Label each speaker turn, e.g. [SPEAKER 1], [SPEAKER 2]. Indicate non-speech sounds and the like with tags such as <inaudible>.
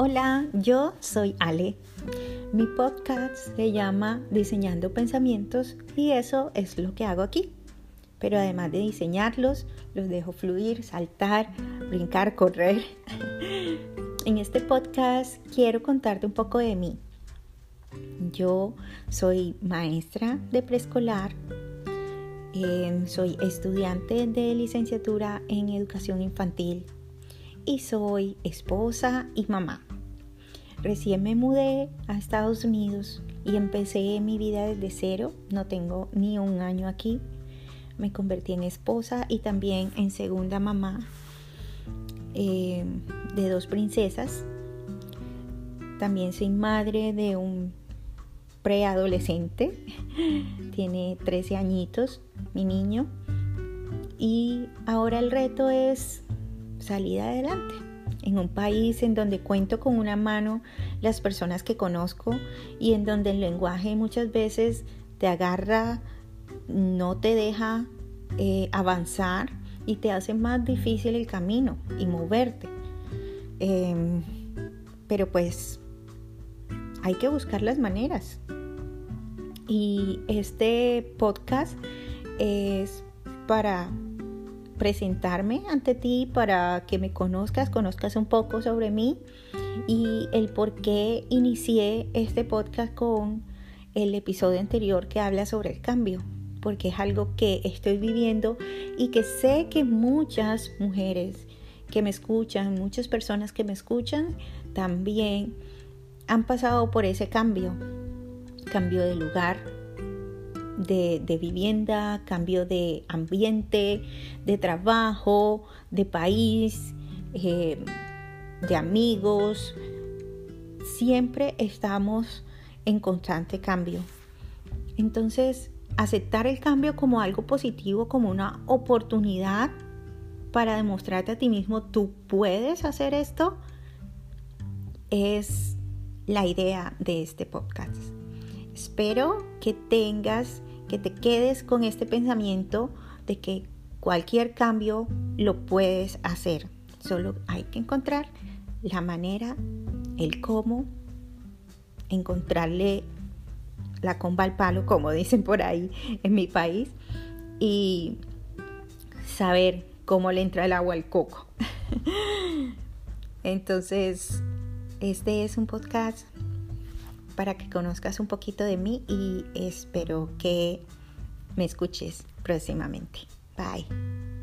[SPEAKER 1] Hola, yo soy Ale. Mi podcast se llama Diseñando Pensamientos y eso es lo que hago aquí. Pero además de diseñarlos, los dejo fluir, saltar, brincar, correr. <laughs> En este podcast quiero contarte un poco de mí. Yo soy maestra de preescolar, eh, soy estudiante de licenciatura en educación infantil y soy esposa y mamá. Recién me mudé a Estados Unidos y empecé mi vida desde cero, no tengo ni un año aquí. Me convertí en esposa y también en segunda mamá eh, de dos princesas. También soy madre de un preadolescente, <laughs> tiene 13 añitos, mi niño. Y ahora el reto es salir adelante en un país en donde cuento con una mano las personas que conozco y en donde el lenguaje muchas veces te agarra, no te deja eh, avanzar y te hace más difícil el camino y moverte. Em, pero pues hay que buscar las maneras. Y este podcast es para presentarme ante ti para que me conozcas, conozcas un poco sobre mí y el por qué inicié este podcast con el episodio anterior que habla sobre el cambio, porque es algo que estoy viviendo y que sé que muchas mujeres que me escuchan, muchas personas que me escuchan, también han pasado por ese cambio, cambio de lugar, de, vivienda, cambio de ambiente, de trabajo, de país, eh, de amigos. Siempre estamos en constante cambio. Entonces, aceptar el cambio como algo positivo, como una oportunidad para demostrarte a ti mismo, tú puedes hacer esto, es la idea de este podcast. Espero que tengas que te quedes con este pensamiento de que cualquier cambio lo puedes hacer. Solo hay que encontrar la manera, el cómo, encontrarle la comba al palo, como dicen por ahí en mi país, y saber cómo le entra el agua al coco. <laughs> Entonces, este es un podcast para que conozcas un poquito de mí y espero que me escuches próximamente. Bye.